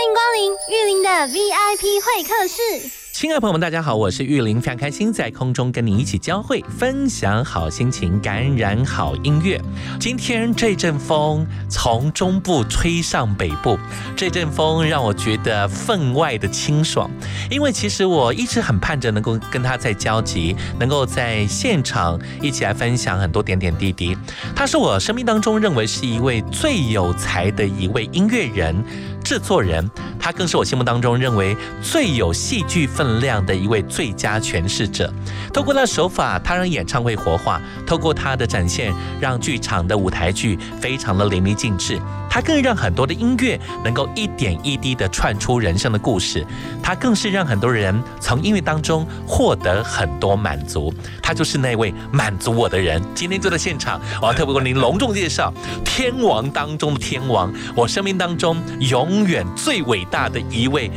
欢迎光临玉林的 VIP 会客室。亲爱的朋友们，大家好，我是玉林，非常开心在空中跟你一起交汇，分享好心情，感染好音乐。今天这阵风从中部吹上北部，这阵风让我觉得分外的清爽，因为其实我一直很盼着能够跟他在交集，能够在现场一起来分享很多点点滴滴。他是我生命当中认为是一位最有才的一位音乐人。制作人，他更是我心目当中认为最有戏剧分量的一位最佳诠释者。透过那手法，他让演唱会活化；透过他的展现，让剧场的舞台剧非常的淋漓尽致。他更让很多的音乐能够一点一滴的串出人生的故事。他更是让很多人从音乐当中获得很多满足。他就是那位满足我的人。今天就在现场，我要特别为您隆重介绍天王当中的天王，我生命当中永远最伟大的一位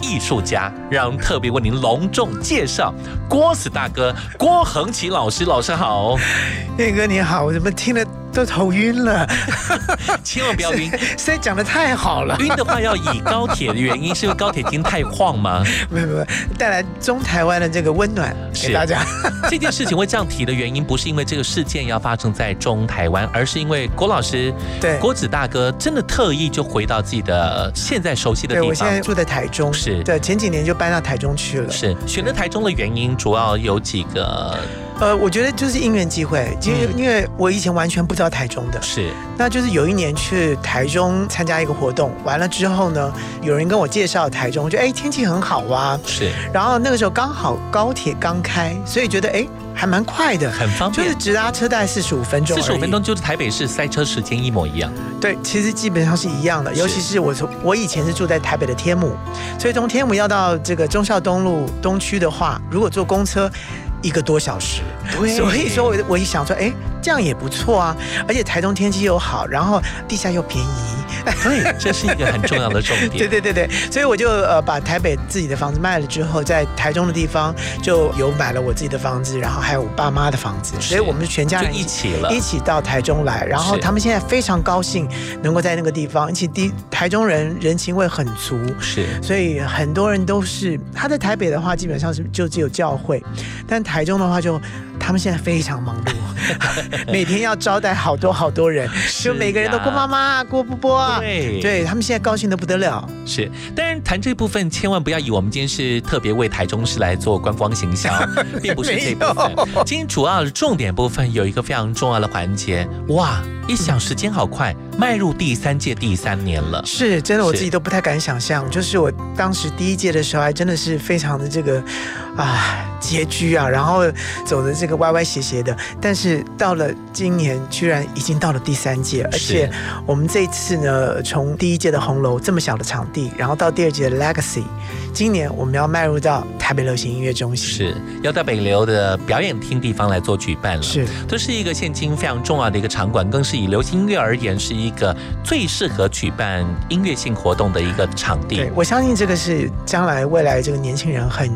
艺术家，让特别为您隆重介绍郭子大哥郭恒奇老师。老师好，燕哥你好，我怎么听了？都头晕了，千万不要晕！现在讲的太好了。晕的话要以高铁的原因，是因为高铁厅太晃吗？没有没有，带来中台湾的这个温暖给大家。这件事情会这样提的原因，不是因为这个事件要发生在中台湾，而是因为郭老师，对郭子大哥真的特意就回到自己的现在熟悉的地方。对我现在住在台中，是。对前几年就搬到台中去了。是选择台中的原因主要有几个。呃，我觉得就是因缘机会，其实因为我以前完全不知道台中的，是，那就是有一年去台中参加一个活动，完了之后呢，有人跟我介绍台中，就哎天气很好啊，是，然后那个时候刚好高铁刚开，所以觉得哎还蛮快的，很方便，就是直达车大概四十五分钟，四十五分钟就是台北市塞车时间一模一样，对，其实基本上是一样的，尤其是我从我以前是住在台北的天母，所以从天母要到这个忠孝东路东区的话，如果坐公车。一个多小时，所以说，我我一想说，哎，这样也不错啊，而且台中天气又好，然后地下又便宜。对，这是一个很重要的重点。对对对对，所以我就呃把台北自己的房子卖了之后，在台中的地方就有买了我自己的房子，然后还有我爸妈的房子，所以我们全家人一起了，一起到台中来。然后他们现在非常高兴能够在那个地方，而且地台中人人情味很足，是，所以很多人都是他在台北的话，基本上是就只有教会，但台中的话就。他们现在非常忙碌，每天要招待好多好多人，就每个人都郭妈妈、郭波波啊，对，对他们现在高兴的不得了。是，当然谈这部分千万不要以我们今天是特别为台中市来做观光形象，并不是这部分。今天主要的重点部分有一个非常重要的环节，哇，一想时间好快，迈入第三届第三年了，是真的，我自己都不太敢想象，就是我当时第一届的时候，还真的是非常的这个啊拮据啊，然后走的这个。歪歪斜斜的，但是到了今年，居然已经到了第三届，而且我们这一次呢，从第一届的红楼这么小的场地，然后到第二届的 Legacy，今年我们要迈入到台北流行音乐中心，是要到北流的表演厅地方来做举办了，是，这是一个现今非常重要的一个场馆，更是以流行音乐而言，是一个最适合举办音乐性活动的一个场地。对，我相信这个是将来未来这个年轻人很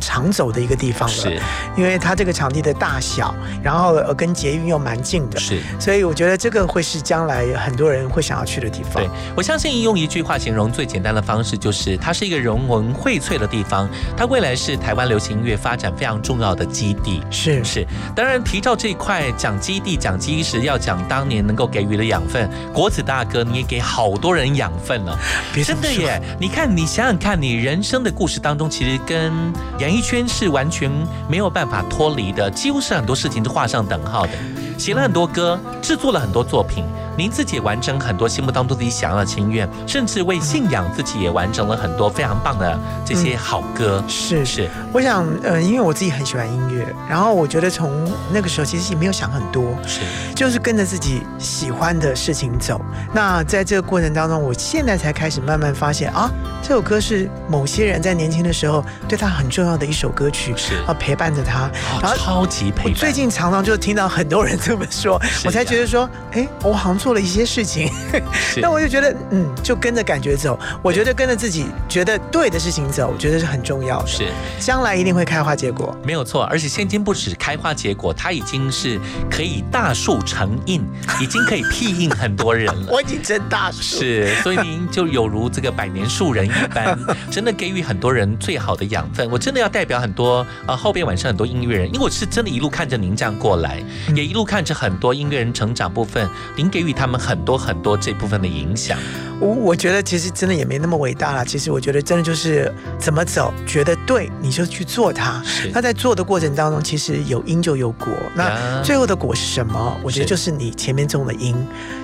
常走的一个地方了，是，因为它这个场地的。大小，然后呃跟捷运又蛮近的，是，所以我觉得这个会是将来很多人会想要去的地方。对我相信用一句话形容最简单的方式，就是它是一个人文荟萃的地方，它未来是台湾流行音乐发展非常重要的基地。是是，当然提到这一块讲基地讲基石，要讲当年能够给予的养分，国子大哥你也给好多人养分了，真的耶！你看你想想看，你人生的故事当中，其实跟演艺圈是完全没有办法脱离的。几乎是很多事情都画上等号的。写了很多歌，制作了很多作品。您自己也完成很多心目当中自己想要的心愿，甚至为信仰自己也完成了很多非常棒的这些好歌。是是，我想，呃，因为我自己很喜欢音乐，然后我觉得从那个时候其实也没有想很多，是就是跟着自己喜欢的事情走。那在这个过程当中，我现在才开始慢慢发现啊，这首歌是某些人在年轻的时候对他很重要的一首歌曲，是啊，陪伴着他。然后哦超级陪伴。我最近常常就听到很多人这么说，是我才觉得说，哎，我好像做了一些事情，那我就觉得，嗯，就跟着感觉走。我觉得跟着自己觉得对的事情走，我觉得是很重要的，是将来一定会开花结果。没有错，而且现今不止开花结果，它已经是可以大树成荫，已经可以庇荫很多人了。我已经真大树，是，所以您就有如这个百年树人一般，真的给予很多人最好的养分。我真的要代表很多呃后边晚上很多音乐人，因为我是真的一路看着您这样过来，也一路看着很多音乐人成长部分，您给予他们很多很多这部分的影响。我我觉得其实真的也没那么伟大啦。其实我觉得真的就是怎么走，觉得对你就去做它。是那在做的过程当中，其实有因就有果。那最后的果是什么？我觉得就是你前面种的因，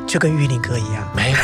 就跟玉林哥一样。没有，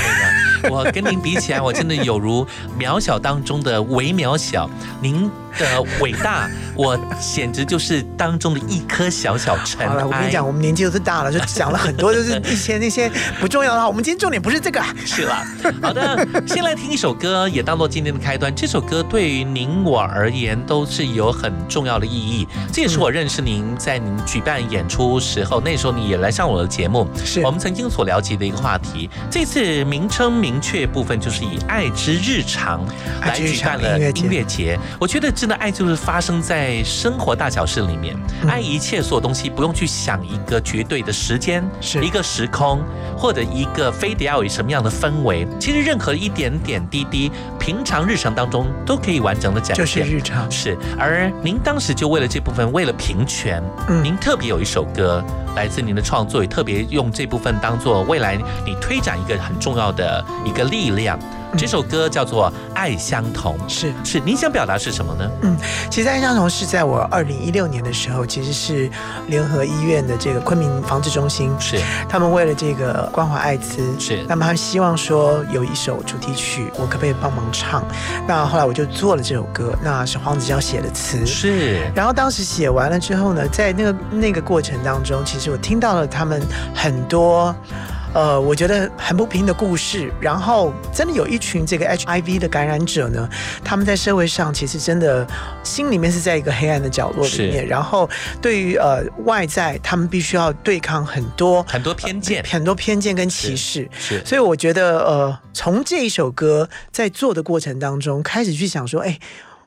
我跟您比起来，我真的有如渺小当中的微渺小。您的伟大，我简直就是当中的一颗小小尘好了，我跟你。讲，我们年纪都是大了，就讲了很多，就是 一些那些不重要的话。我们今天重点不是这个，是啦，好的，先来听一首歌，也当做今天的开端。这首歌对于您我而言都是有很重要的意义，这也是我认识您在您举办演出时候，那时候你也来上我的节目，是我们曾经所了解的一个话题。这次名称明确部分就是以“爱之日常”来举办了音乐节。我觉得真的爱就是发生在生活大小事里面，嗯爱一切所有东西不用去想一个绝对的时间，是一个时空，或者一个非得要有什么样的氛围。其实任何一点点滴滴，平常日常当中都可以完整的展就是现。日常。是，而您当时就为了这部分，为了平权，嗯您特别有一首歌来自您的创作，也特别用这部分当做未来你推展一个很重要的一个力量。这首歌叫做《爱相同》，是，是你想表达是什么呢？嗯其实爱相同是在我二零一六年的时候，其实是联合医院的这个昆明防治中心，是他们为了这个关怀艾滋，是那么他们希望说有一首主题曲，我可不可以帮忙唱？那后来我就做了这首歌，那是黄子佼写的词。是然后当时写完了之后呢，在那个那个过程当中，其实我听到了他们很多。呃，我觉得很不平的故事，然后真的有一群这个 HIV 的感染者呢，他们在社会上其实真的心里面是在一个黑暗的角落里面，然后对于呃外在，他们必须要对抗很多很多偏见，很多偏见跟歧视，是。所以我觉得，呃，从这一首歌在做的过程当中，开始去想说，哎，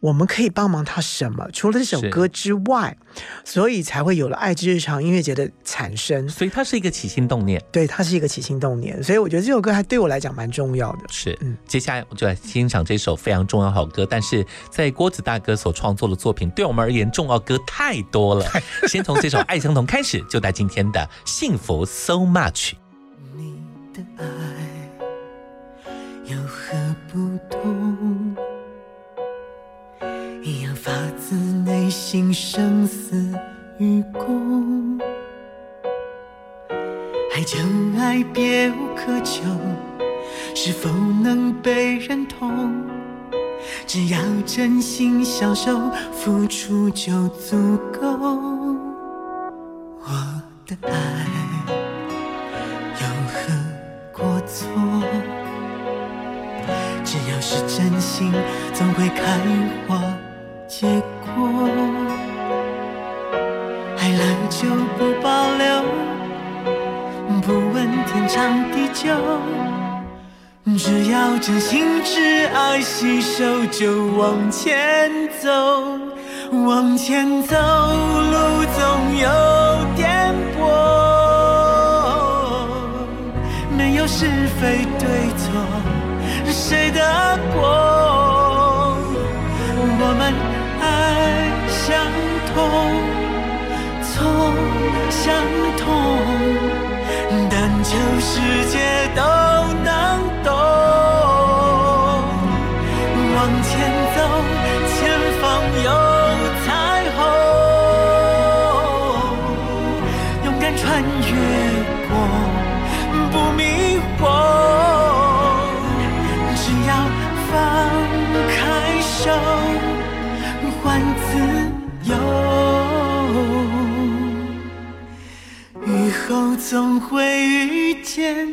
我们可以帮忙他什么？除了这首歌之外，所以才会有了爱之日常音乐节的产生。所以它是一个起心动念。对，它是一个起心动念，所以我觉得这首歌还对我来讲蛮重要的。是，嗯接下来我就来欣赏这首非常重要好歌，但是在郭子大哥所创作的作品，对我们而言重要歌太多了。先从这首《爱相同》开始，就在今天的幸福 so much。你的爱有何不同？发自内心，生死与共。爱就爱，别无苛求，是否能被认同？只要真心相守，付出就足够。我的爱。有何过错？只要是真心，总会开花结果。爱了就不保留，不问天长地久。只要真心挚爱，携手就往前走，往前走，路总有颠簸。没有是非对错，谁的过？相同，但求世界都后总会遇见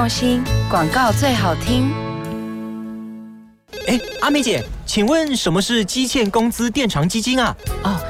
用心，广告最好听。哎，阿美姐，请问什么是基欠工资垫偿基金啊？哦，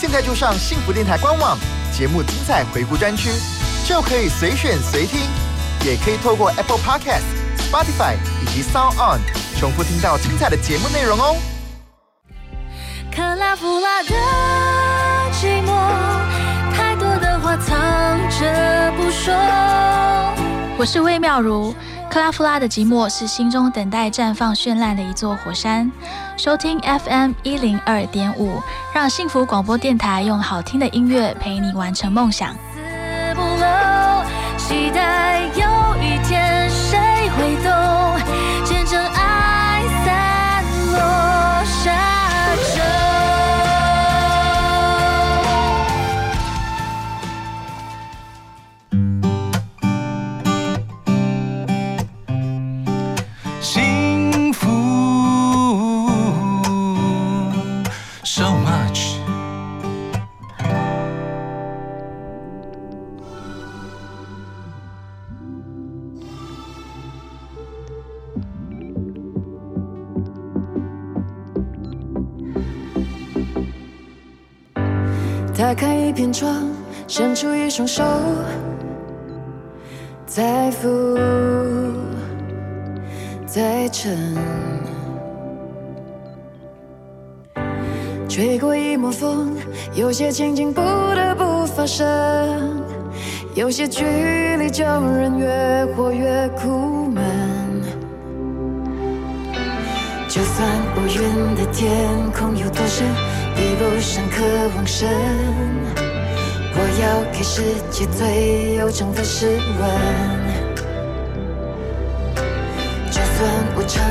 现在就上幸福电台官网节目精彩回顾专区，就可以随选随听，也可以透过 Apple Podcast、Spotify 以及 Sound On 重复听到精彩的节目内容哦。克拉夫拉的寂寞，太多的话藏着不说。我是魏妙如。克拉夫拉的寂寞是心中等待绽放绚烂的一座火山。收听 FM 一零二点五，让幸福广播电台用好听的音乐陪你完成梦想。打开一片窗，伸出一双手，再浮，再沉，吹过一抹风，有些情景不得不发生，有些距离叫人越活越苦闷。就算乌云的天空有多深，比不上渴望深。我要给世界最悠长的诗文。就算无常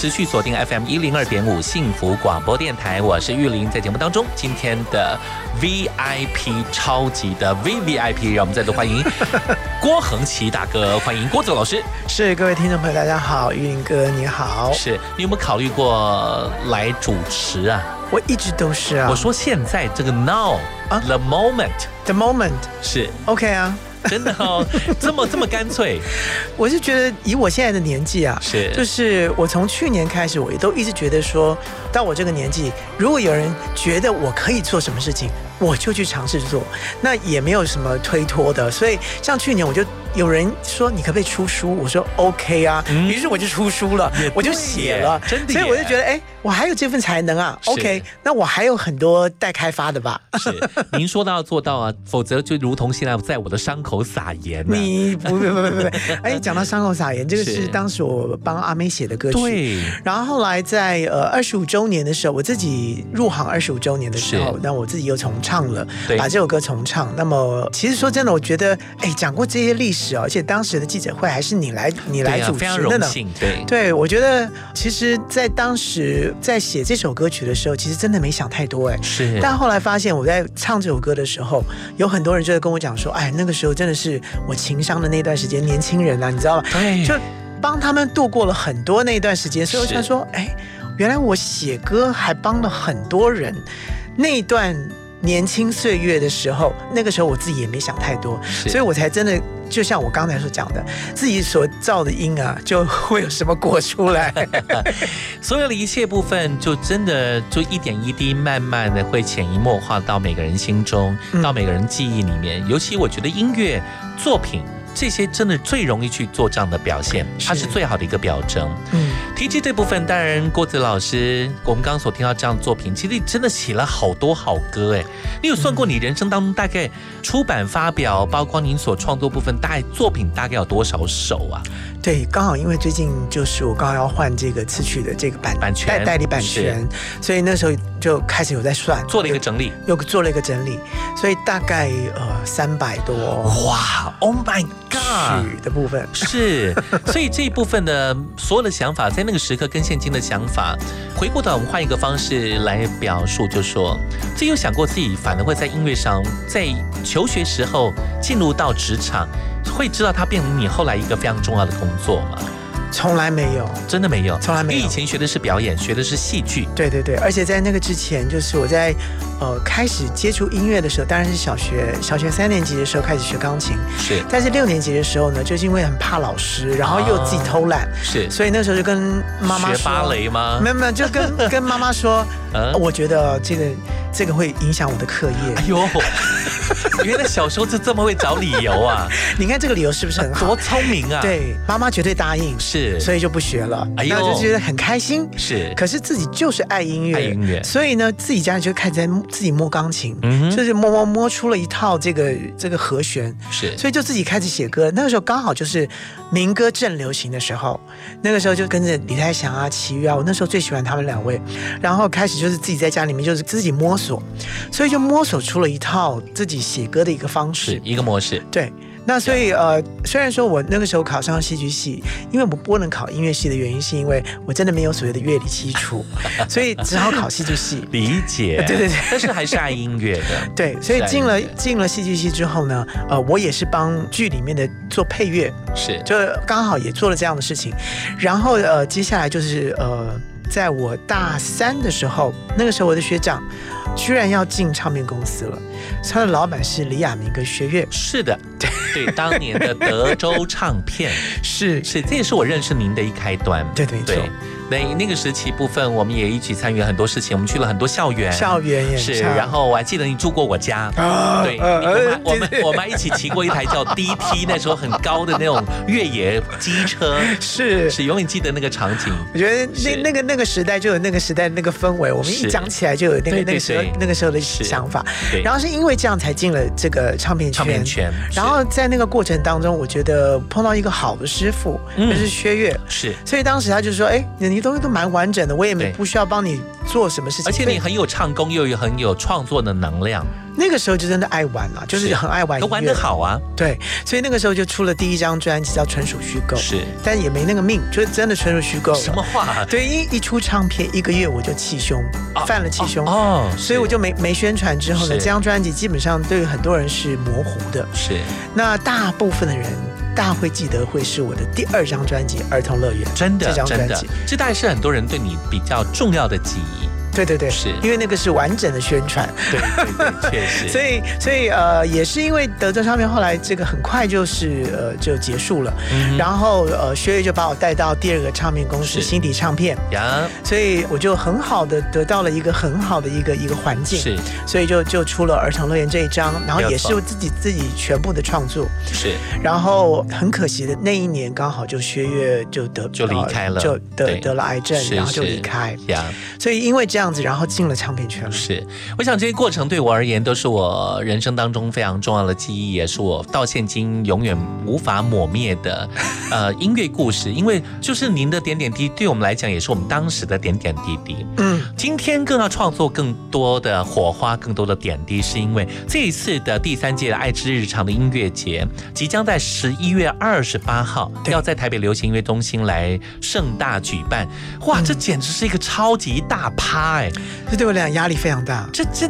持续锁定 FM 一零二点五幸福广播电台，我是玉林。在节目当中，今天的 VIP 超级的 VVIP，让我们再度欢迎 郭恒奇大哥，欢迎郭子老师。是各位听众朋友，大家好，玉林哥你好，是你有没有考虑过来主持啊？我一直都是啊。我说现在这个 now 啊 the moment The moment 是 OK 啊，真的哦，这么这么干脆，我是觉得以我现在的年纪啊，是。就是我从去年开始，我也都一直觉得说，到我这个年纪，如果有人觉得我可以做什么事情，我就去尝试做，那也没有什么推脱的。所以像去年我就有人说你可不可以出书，我说 OK 啊，嗯？于是我就出书了，我就写了，真的所以我就觉得哎，我还有这份才能啊，OK，那我还有很多待开发的吧。是。您说到做到啊，否则就如同现在在我的伤口撒盐啊。你不不不不不，哎，讲到伤口撒盐，这个是是。当时我帮阿妹写的歌曲。对，然后后来在呃二十五周年的时候，我自己入行二十五周年的时候，那我自己又重唱了，对把这首歌重唱。那么其实说真的，我觉得哎讲过这些历史哦，而且当时的记者会还是你来你来主持的呢。幸，对，对，我觉得其实，在当时在写这首歌曲的时候，其实真的没想太多哎。是，但后来发现，我在唱这首歌的时候，有很多人就在跟我讲说：“哎，那个时候真的是我情商的那段时间，年轻人啊，你知道吗？对，就帮他们度过了很多那段时间。”所以我想说：“哎，原来我写歌还帮了很多人。那段年轻岁月的时候，那个时候我自己也没想太多，所以我才真的就像我刚才所讲的，自己所造的因啊，就会有什么果出来。所有的一切部分，就真的就一点一滴，慢慢的会潜移默化到每个人心中，嗯到每个人记忆里面。尤其我觉得音乐作品这些真的最容易去做这样的表现，它是是最好的一个表征。嗯，提及这部分，当然郭子老师，我们刚刚所听到这样的作品，其实你真的写了好多好歌哎。你有算过你人生当中大概出版发表，包括您所创作部分，大概作品大概有多少首啊？对，刚好因为最近就是我刚好要换这个词曲的这个版版权代代理版权，所以那时候就开始有在算，做了一个整理，又做了一个整理，所以大概呃三百多哇，Oh my God 曲的部分。是，所以这一部分的 所有的想法，在那个时刻跟现今的想法，回过头我们换一个方式来表述，就说自己有想过自己反而会在音乐上，在求学时候进入到职场，会知道它变成你后来一个非常重要的工作吗？从来没有，真的没有，从来没有。因为以前学的是表演，学的是戏剧，对对对，而且在那个之前，就是我在呃开始接触音乐的时候，当然是小学小学三年级的时候开始学钢琴，是。但是六年级的时候呢，就是因为很怕老师，然后又自己偷懒，是。所以那时候就跟妈妈说学芭蕾吗？没有没有，就跟 跟妈妈说，嗯？我觉得这个这个会影响我的课业。哎呦，原来小时候就这么会找理由啊，你看这个理由是不是很好多？聪明啊！，对，妈妈绝对答应，是，所以就不学了。哎呦那就觉得很开心。是可是自己就是爱音乐，爱音乐所以呢，自己家里就开始在自己摸钢琴，嗯就是摸摸摸出了一套这个这个和弦，是，所以就自己开始写歌。那个时候刚好就是民歌正流行的时候，那个时候就跟着李泰祥啊、齐豫啊，我那时候最喜欢他们两位，然后开始就是自己在家里面就是自己摸索，所以就摸索出了一套自己写歌的一个方式。一个模式，对，那所以呃，虽然说我那个时候考上戏剧系，因为我不能考音乐系的原因，是因为我真的没有所谓的乐理基础，所以只好考戏剧系。理解，对对对。但是还是爱音乐的，对，所以进了进了戏剧系之后呢，呃，我也是帮剧里面的做配乐，是。就刚好也做了这样的事情。然后呃，接下来就是呃，在我大三的时候，那个时候我的学长居然要进唱片公司了，他的老板是李亚明跟薛岳，是的，对 对，当年的德州唱片。是。是，这也是我认识您的一开端，对对对。那那个时期部分，我们也一起参与了很多事情，我们去了很多校园，校园也是，唱然后我还记得你住过我家，啊对，呃我们我们我们还一起骑过一台叫 DT，那时候很高的那种越野机车，是。是永远记得那个场景，我觉得那那个那个时代就有那个时代那个氛围，我们一讲起来就有那个那个时候那个时候的想法。对。然后是因为这样才进了这个唱片圈。唱片圈然后在那个过程当中，我觉得碰到一个好的师傅，嗯。就是薛岳。是，所以当时他就说：“哎，你你东西都蛮完整的，我也没不需要帮你做什么事情。”而且你很有唱功，又有很有创作的能量，那个时候就真的爱玩了，就是很爱玩都玩得好啊，对，所以那个时候就出了第一张专辑叫《纯属虚构》，是但也没那个命，就是真的纯属虚构。什么话？对，一一出唱片，一个月我就气胸，犯了气胸哦，所以我就没没宣传。之后呢，这张专辑基本上对于很多人是模糊的。是那大部分的人，大家会记得会是我的第二张专辑《儿童乐园》，真的这张真的专辑。，这大概是很多人对你比较重要的记忆，对对对，是。因为那个是完整的宣传。对对对，确实，所以，所以呃，也是因为德州唱片后来这个很快就是呃就结束了，嗯然后呃薛岳就把我带到第二个唱片公司是。新迪唱片，呀，所以我就很好的得到了一个很好的一个一个环境，是。所以就就出了《儿童乐园》这一张，然后也是我自己自己全部的创作。是。然后很可惜的那一年刚好就薛岳就得就离开了。呃就得得了癌症，然后就离开。呀。所以因为这样子，然后进了唱片圈了。是，我想这些过程对我而言都是我人生当中非常重要的记忆，也是我到现今永远无法抹灭的呃音乐故事。因为就是您的点点滴滴，对我们来讲也是我们当时的点点滴滴。嗯，今天更要创作更多的火花，更多的点滴，是因为这一次的第三届的爱之日常的音乐节即将在十一月二十八号要在台北流行音乐中心来盛大举办。哇，这简直是一个超级大趴哎！这对我来讲压力非常大。这这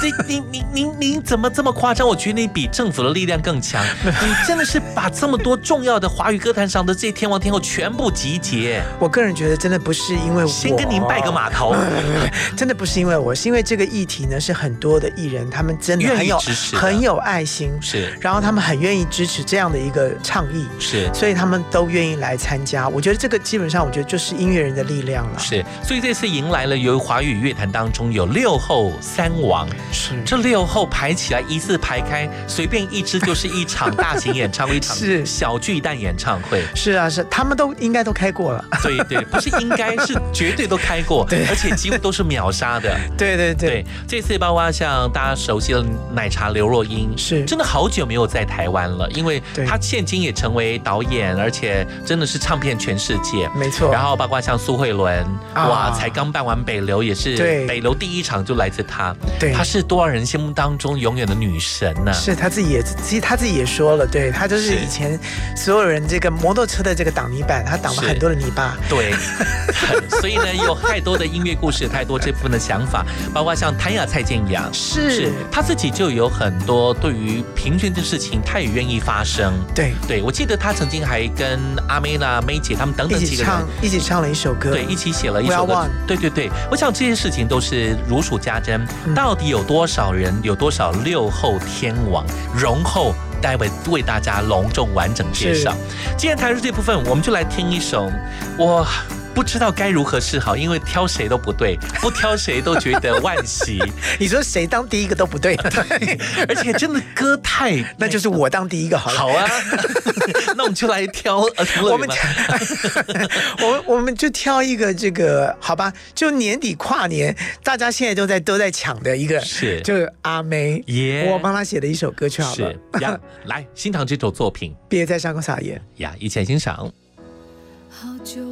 这您您您您怎么这么夸张？我觉得你比政府的力量更强。你真的是把这么多重要的华语歌坛上的这些天王天后全部集结。我个人觉得真的不是因为我先跟您拜个码头，真的不是因为我，是因为这个议题呢，是很多的艺人他们真的很有支持很有爱心，是然后他们很愿意支持这样的一个倡议，是所以他们都愿意来参加。我觉得这个基本上，我觉得就是音乐人的力量了。是，所以这次迎来了由华语乐坛当中有六后三王，是这六后排起来一字排开，随便一支就是一场大型演唱会，一场 是小巨蛋演唱会。是啊，是他们都应该都开过了。对对，不是应该是绝对都开过，对而且几乎都是秒杀的。对对对对，这次包括像大家熟悉的奶茶刘若英，是真的好久没有在台湾了，因为对她现今也成为导演，而且真的是唱遍全世界。没错。然后包括像苏慧伦，啊哇，才刚办完北流，也是对。北楼第一场就来自她，对。她是多少人心目当中永远的女神呢、是他自己也，其实他自己也说了，对他就是是。以前所有人这个摩托车的这个挡泥板，他挡了很多的泥巴。对，所以呢，有太多的音乐故事，太多这部分的想法，包括像谭雅、蔡健雅，是。他自己就有很多对于平均的事情，他也愿意发声。对，对我记得他曾经还跟阿妹啦、妹姐他们等等几个人唱。一起唱了一首歌，对，一起写了一首歌。对对对，我想这些事情都是如数家珍。嗯到底有多少人，有多少六后天王容后？待会为大家隆重完整介绍。既然谈到这部分，我们就来听一首我。不知道该如何是好，因为挑谁都不对，不挑谁都觉得万喜。你说谁当第一个都不对，对，而且真的歌太，那就是我当第一个好了。好啊，那我们就来挑呃，我们我们我们就挑一个这个好吧，就年底跨年，大家现在都在都在抢的一个，是就是阿妹，耶我帮他写的一首歌曲好了是，呀，来欣赏这首作品别在伤口撒盐呀，一起来欣赏。好久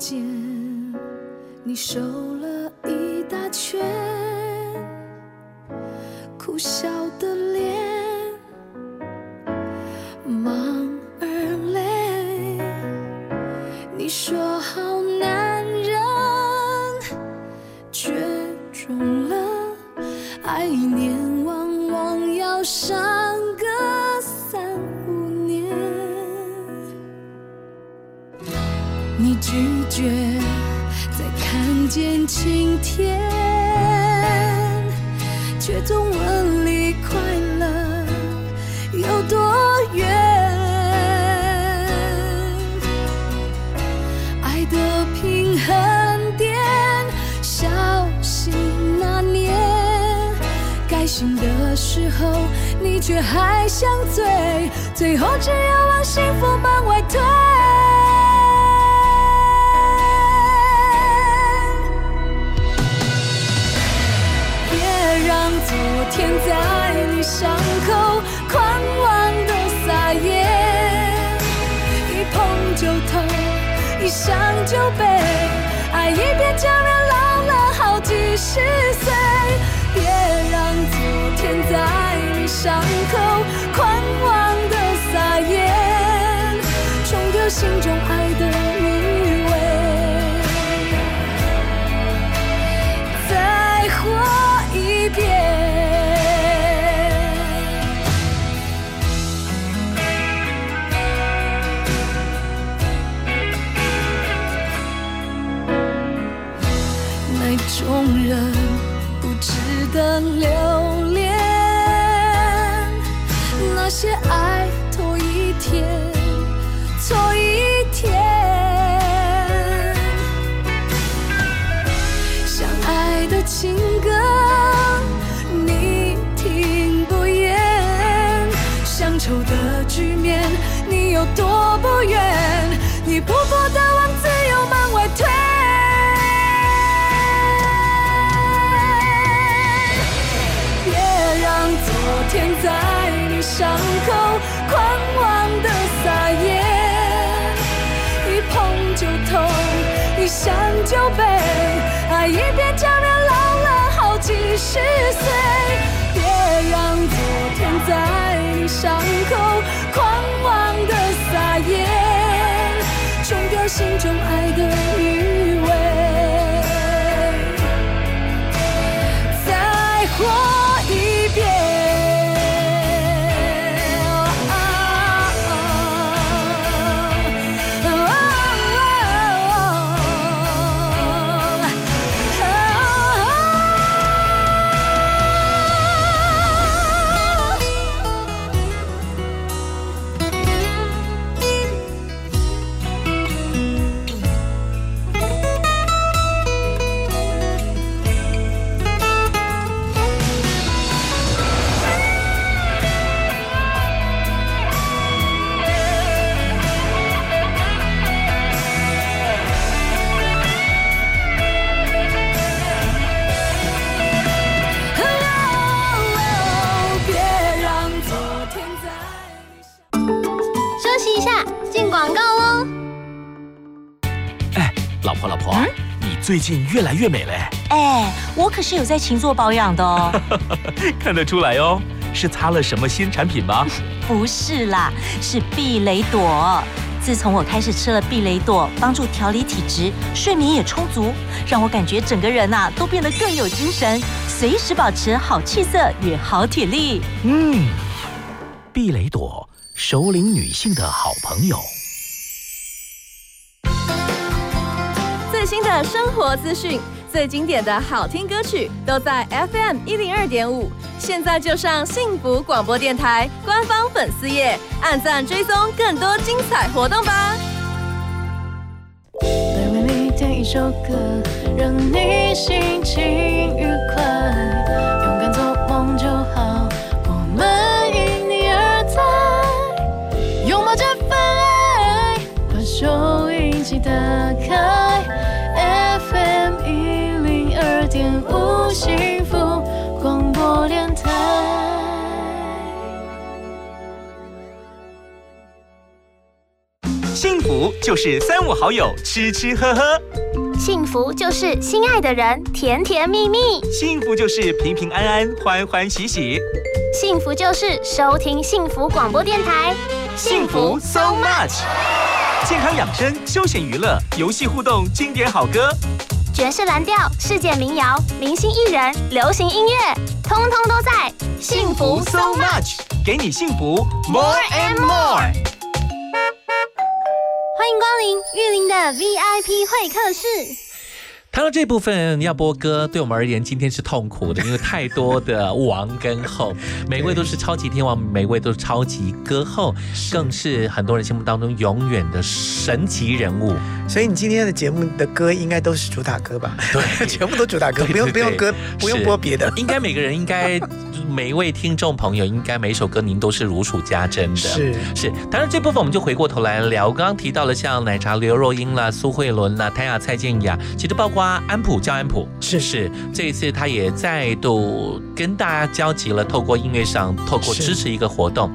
间，你瘦了一大圈，苦笑的脸，忙而累。你说好男人，却中了，爱念往往要上拒绝再看见晴天，却总问离快乐有多远。爱的平衡点，小心拿捏。该醒的时候，你却还想醉，最后只有往幸福门外推。天在你伤口狂妄的撒野，一碰就痛，一想就悲，爱一遍叫人老了好几十岁。别让昨天在你伤口狂妄的撒野，冲掉心中爱伤口最近越来越美嘞，哎，我可是有在勤做保养的哦。看得出来哦。是擦了什么新产品吗？不是啦，是避雷朵。自从我开始吃了避雷朵，帮助调理体质，睡眠也充足，让我感觉整个人呐、都变得更有精神，随时保持好气色与好体力。嗯，避雷朵，首领女性的好朋友。生活资讯，最经典的好听歌曲，都在 FM 一零二点五。现在就上幸福广播电台官方粉丝页，按赞追踪更多精彩活动吧。来为你点一首歌，让你心情愉快。勇敢做梦就好，我们因你而在。拥抱这份爱，把收音机打开。幸福广播电台。幸福就是三五好友吃吃喝喝，幸福就是心爱的人甜甜蜜蜜，幸福就是平平安安欢欢喜喜，幸福就是收听幸福广播电台，幸福 so much。健康养生、休闲娱乐、游戏互动、经典好歌，爵士蓝调、世界民谣、明星艺人、流行音乐，通通都在幸福 so much，给你幸福 more and more。欢迎光临玉林的 VIP 会客室。谈到这部分要播歌，对我们而言今天是痛苦的，因为太多的王跟后，每一位都是超级天王，每一位都是超级歌后，更是很多人心目当中永远的神奇人物。所以你今天的节目的歌应该都是主打歌吧？对，全部都主打歌，不用不用歌，不用播别的。应该每个人应该每一位听众朋友，应该每首歌您都是如数家珍的。是。是，当然这部分我们就回过头来聊，刚刚提到了像奶茶刘若英啦、苏慧伦啦、谭雅、蔡健雅，其实包括安普叫安普，是。是，这一次他也再度跟大家交集了，透过音乐上，透过支持一个活动，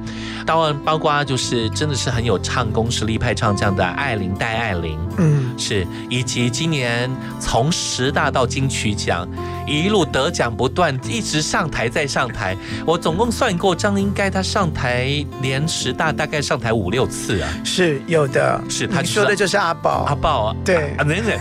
当然包括就是真的是很有唱功实力派唱将的艾琳戴爱玲，嗯，是，以及今年从十大到金曲奖一路得奖不断，一直上台再上台。我总共算过张应该他上台连十大大概上台五六次啊，是有的，是他说的就是阿宝，阿宝啊，对。啊，等等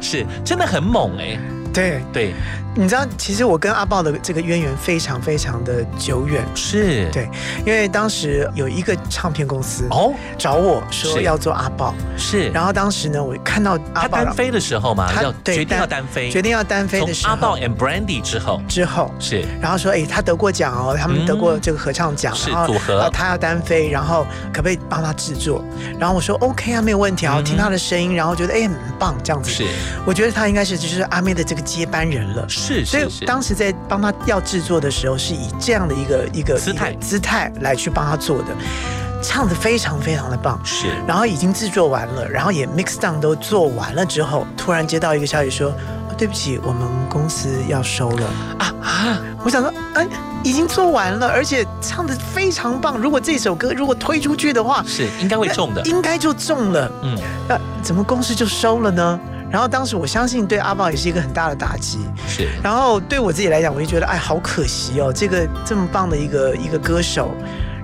是真的很猛哎、对。对，你知道，其实我跟阿豹的这个渊源非常非常的久远，是。对，因为当时有一个唱片公司哦？找我说要做阿豹，是，然后当时呢，我看到阿豹他单飞的时候嘛，他要决定要单飞，决定要单飞的时候，从阿豹 and Brandy 之后。之后。是。然后说，哎，他得过奖哦，他们得过这个合唱奖，嗯是组合。呃他要单飞，然后可不可以帮他制作？然后我说 OK 啊，没有问题啊，我听他的声音，然后觉得哎很棒这样子。嗯是，我觉得他应该是就是阿妹的这个接班人了。是所以当时在帮他要制作的时候，是以这样的一个一个姿态姿态来去帮他做的，唱的非常非常的棒。是，然后已经制作完了，然后也 mix down 都做完了之后，突然接到一个消息说，哦、对不起，我们公司要收了啊啊！我想说，哎，已经做完了，而且唱的非常棒。如果这首歌如果推出去的话，是应该会中的，应该就中了。嗯，那怎么公司就收了呢？然后当时我相信对阿宝也是一个很大的打击，是，然后对我自己来讲，我就觉得哎，好可惜哦，这个这么棒的一个一个歌手，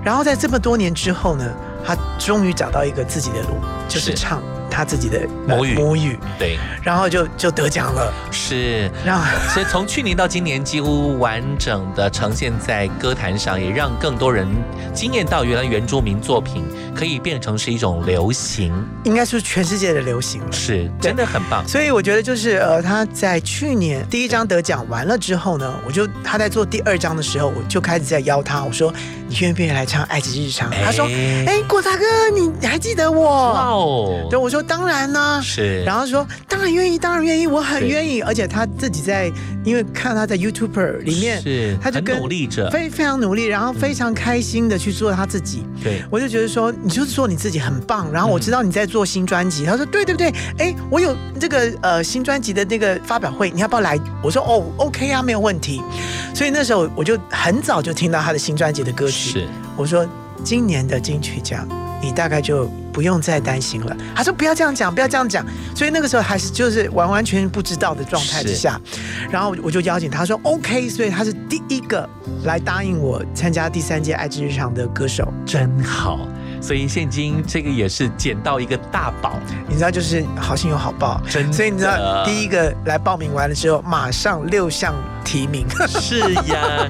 然后在这么多年之后呢，他终于找到一个自己的路，就是是。唱他自己的呃母语母语，对，然后就就得奖了。是，让所以从去年到今年，几乎完整的呈现在歌坛上，也让更多人惊艳到原来原住民作品可以变成是一种流行，应该是全世界的流行。是真的很棒。所以我觉得就是呃，他在去年第一张得奖完了之后呢，我就他在做第二张的时候，我就开始在邀他，我说你愿不愿意来唱《爱情日常》？他说：哎，果大哥，你你还记得我？哇哦，对，我说当然呢、是，然后说当然愿意，当然愿意，我很愿意。而且他自己在，因为看他在 YouTuber 里面，是他就跟努力着，非非常努力，然后非常开心的去做他自己。对，我就觉得说，你就是做你自己很棒。然后我知道你在做新专辑，他说对对对，哎，我有这个呃新专辑的那个发表会，你要不要来？我说哦，OK 啊，没有问题。所以那时候我就很早就听到他的新专辑的歌曲。是，我说今年的金曲奖你大概就不用再担心了。他说不要这样讲，不要这样讲。所以那个时候还是就是完完全全不知道的状态之下，然后我就邀请他说 OK，所以他是第一个来答应我参加第三届爱之日常的歌手，真好。所以现今这个也是捡到一个大宝，你知道就是好心有好报，真的所以你知道第一个来报名完了之后，马上六项提名，是呀。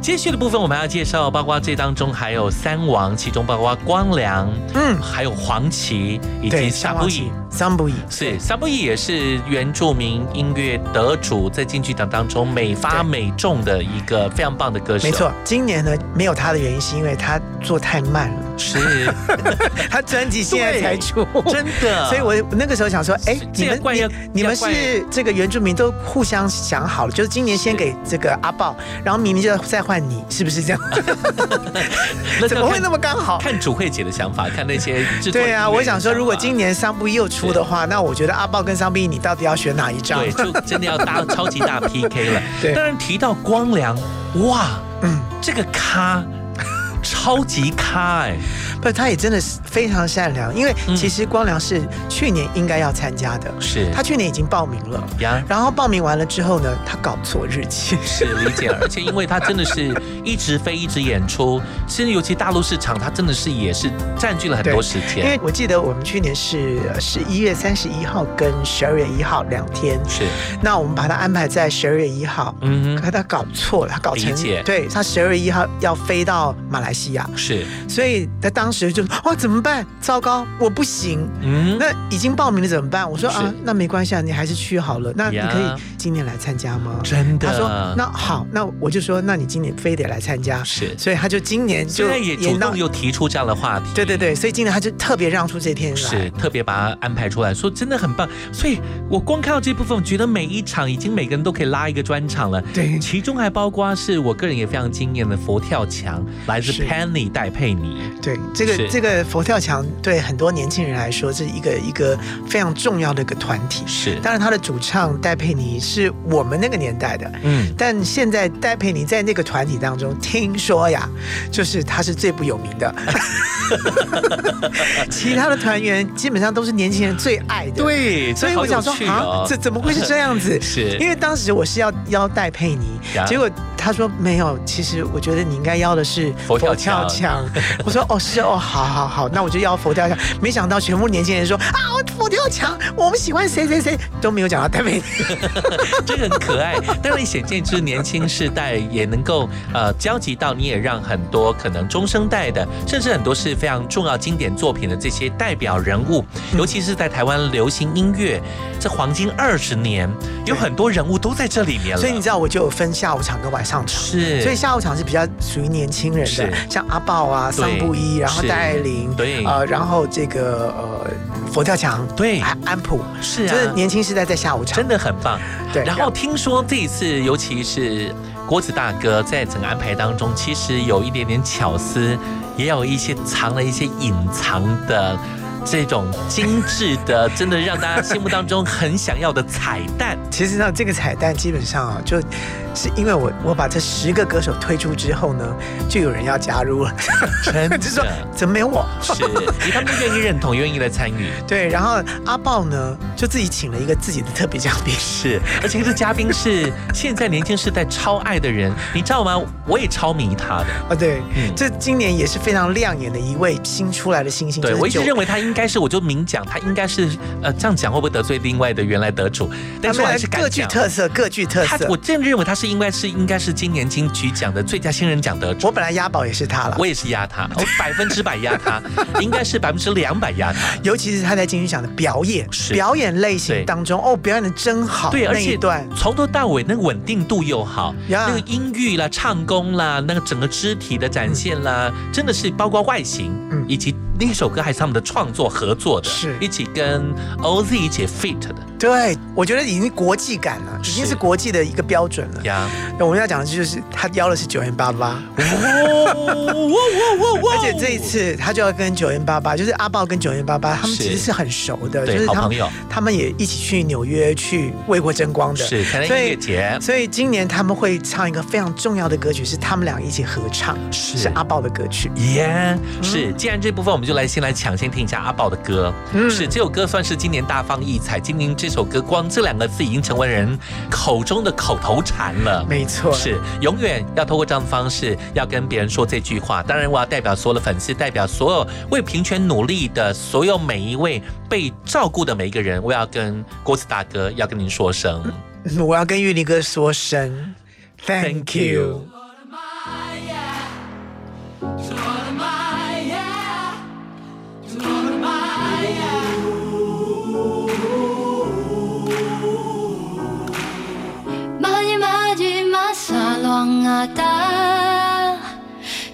接续的部分我们还要介绍，包括这当中还有三王，其中包括光良，嗯，还有黄芪以及对萨布伊。桑布伊是萨布伊也是原住民音乐得主，在金曲奖当中美发美中的一个非常棒的歌手。没错，，今年呢没有他的原因是因为他做太慢了，是 他专辑现在才出，真的。所以我我那个时候想说，哎，你们你你们是这个原住民都互相想好了，就是今年先给这个阿豹，然后明明就再换你，是不是这样？那 怎么会那么刚好？看主会姐的想法，看那些制作对啊，我想说，如果今年桑布伊又出的话，那我觉得阿豹跟桑布伊，你到底要选哪一张？对，就真的要搭超级大 PK 了。对当然提到光良，哇，嗯，这个咖，超级咖哎，不，他也真的是非常善良，因为其实光良是去年应该要参加的，是。他去年已经报名了，呀。然后报名完了之后呢，他搞错日期，是理解，而且因为他真的是一直飞，一直演出，其实尤其大陆市场，他真的是也是占据了很多时间。因为。我记得我们去年是十一月三十一号跟十二月一号两天，是，那我们把它安排在十二月一号，嗯哼，可他搞错了，他搞成对他十二月一号要飞到马来西亚，是，所以他当时就哇怎么办？糟糕，我不行。嗯，那已经报名了怎么办？我说啊，那没关系啊，你还是去好了。那你可以今年来参加吗？真的。他说那好，那我就说那你今年非得来参加。是，所以他就今年就也主动又提出这样的话题。对对对，所以今年他就特别让出这天来。是特别把它安排出来，说真的很棒。所以我光看到这部分，我觉得每一场已经每个人都可以拉一个专场了。对其中还包括是我个人也非常惊艳的佛跳墙，来自是 Penny 戴佩妮。对，这个这个佛跳墙对很多年轻人来说，是一个一个非常重要的一个团体。是，当然他的主唱戴佩妮是我们那个年代的，嗯，但现在戴佩妮在那个团体当中，听说呀，就是他是最不有名的，其他的团员基本上都是年轻人最爱的。对，所以我想说啊，这怎么会是这样子？是因为当时我是要邀戴佩妮呀，结果他说没有，其实我觉得你应该要的是佛跳墙墙。我说哦是哦，好好好，那我就要佛跳墙。没想到全部年轻人说啊，佛跳墙，我们喜欢谁谁谁，都没有讲到戴佩妮。这个很可爱。但是，显见就是年轻世代也能够呃交集到，你也让很多可能中生代的，甚至很多是非常重要经典作品的这些代表人物，尤其是在台湾流行音乐这黄金二十年，有很多人物都在这里面了。所以你知道，我就有分下午场跟晚上场。是，所以下午场是比较属于年轻人的，像阿豹啊、对桑布伊，然后戴爱玲，对呃，然后这个呃佛跳墙，对安安普，是啊就是年轻时代在下午场，真的很棒。对然后听说这一次，尤其是郭子大哥在整个安排当中，其实有一点点巧思，也有一些藏了一些隐藏的。这种精致的，真的让大家心目当中很想要的彩蛋。其实呢，这个彩蛋基本上啊，就是因为我我把这十个歌手推出之后呢，就有人要加入了，真的 就说怎么没有我？是，因为他们愿意认同，愿意来参与。对，然后阿豹呢，就自己请了一个自己的特别嘉宾，是，而且这嘉宾是现在年轻世代超爱的人，你知道吗？我也超迷他的。啊，对，嗯这今年也是非常亮眼的一位新出来的新星。对，就是我一直认为他应该是，我就明讲，他应该是，呃，这样讲会不会得罪另外的原来得主？但是我还是敢各具。特色，各具特色。他我真的认为他是应该是应该是今年金曲奖的最佳新人奖得主。我本来押宝也是他了，我也是押他，我百分之百压他，应该是百分之两百压他。尤其是他在金曲奖的表演，是表演类型当中，哦，表演的真好，对，而且从头到尾那个稳定度又好，呀那个音域啦、唱功啦、那个整个肢体的展现啦，真的是包括外形，嗯以及那首歌还是他们的创作合作的，是一起跟 OZ 一起 fit 的。对，我觉得已经国际感了，已经是国际的一个标准了。呀，那我们要讲的就是他邀的是九零八八，而且这一次他就要跟九零八八，就是阿豹跟九零八八，他们其实是很熟的，对就是他们好朋友。他们也一起去纽约去为国争光的，是台南所以音乐节。所以今年他们会唱一个非常重要的歌曲，是他们俩一起合唱，是。阿豹的歌曲。耶是，既然这部分我们就来先来抢先听一下阿豹的歌。嗯。是这首歌算是今年大放异彩，今年这首歌光这两个字已经成为人口中的口头禅了。没错，是永远要透过这样的方式，要跟别人说这句话。当然，我要代表所有的粉丝，代表所有为平权努力的所有每一位被照顾的每一个人，我要跟郭子大哥要跟您说声我要跟玉林哥说声 Thank you。Masalwangata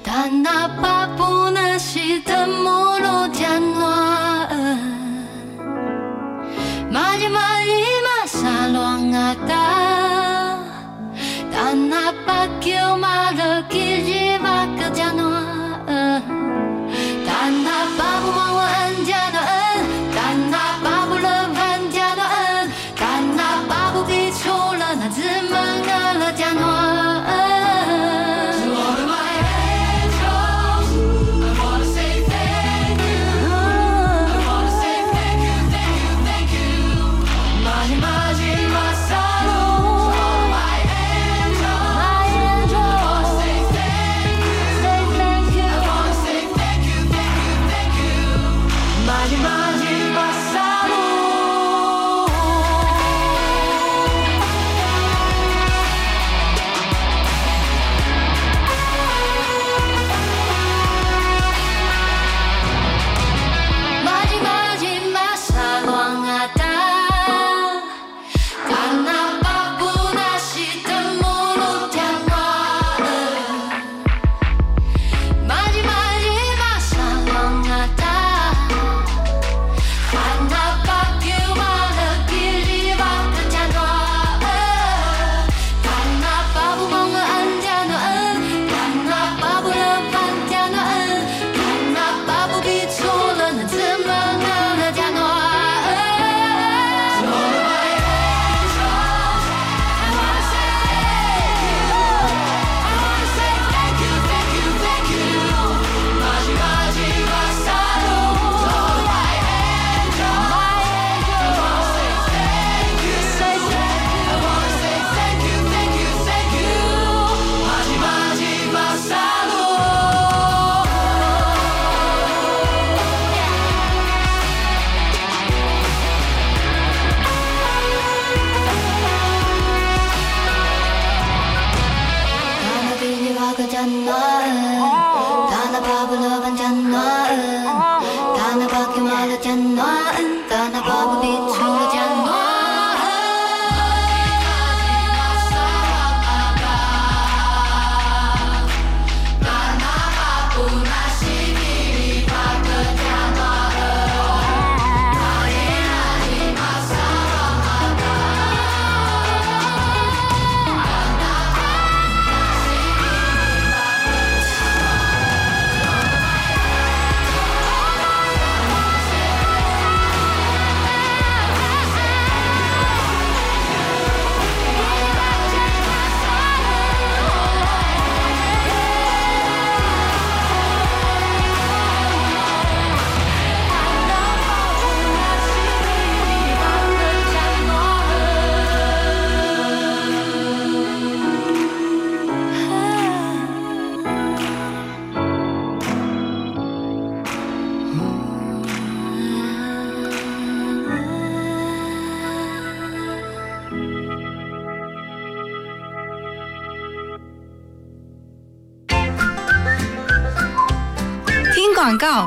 tanapa puna sita mulu janwa maji maji masalwangata tanapa kyo mala kijiva ka janwa tanapa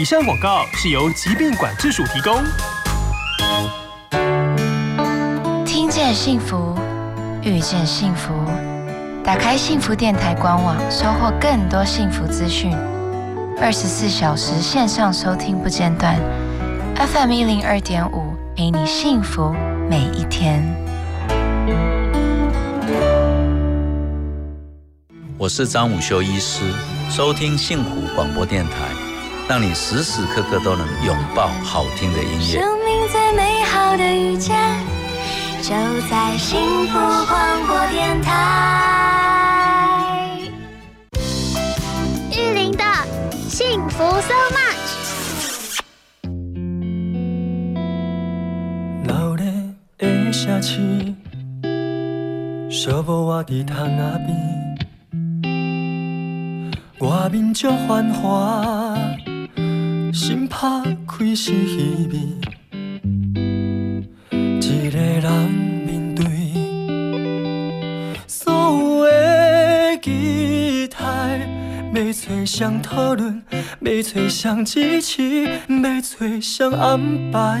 以上广告是由疾病管制署提供。听见幸福，遇见幸福。打开幸福电台官网，收获更多幸福资讯。二十四小时线上收听不间断，FM 一零二点五，陪你幸福每一天。我是张武修医师，收听幸福广播电台，让你时时刻刻都能拥抱好听的音乐。生命最美好的遇见，就在幸福广播电台。玉林的幸福 so much。老咧的城市，小无我伫窗仔边，外面足繁华，心拍开是稀微。一个人面对所有的期待，要找谁讨论，要找谁支持，要找谁安排。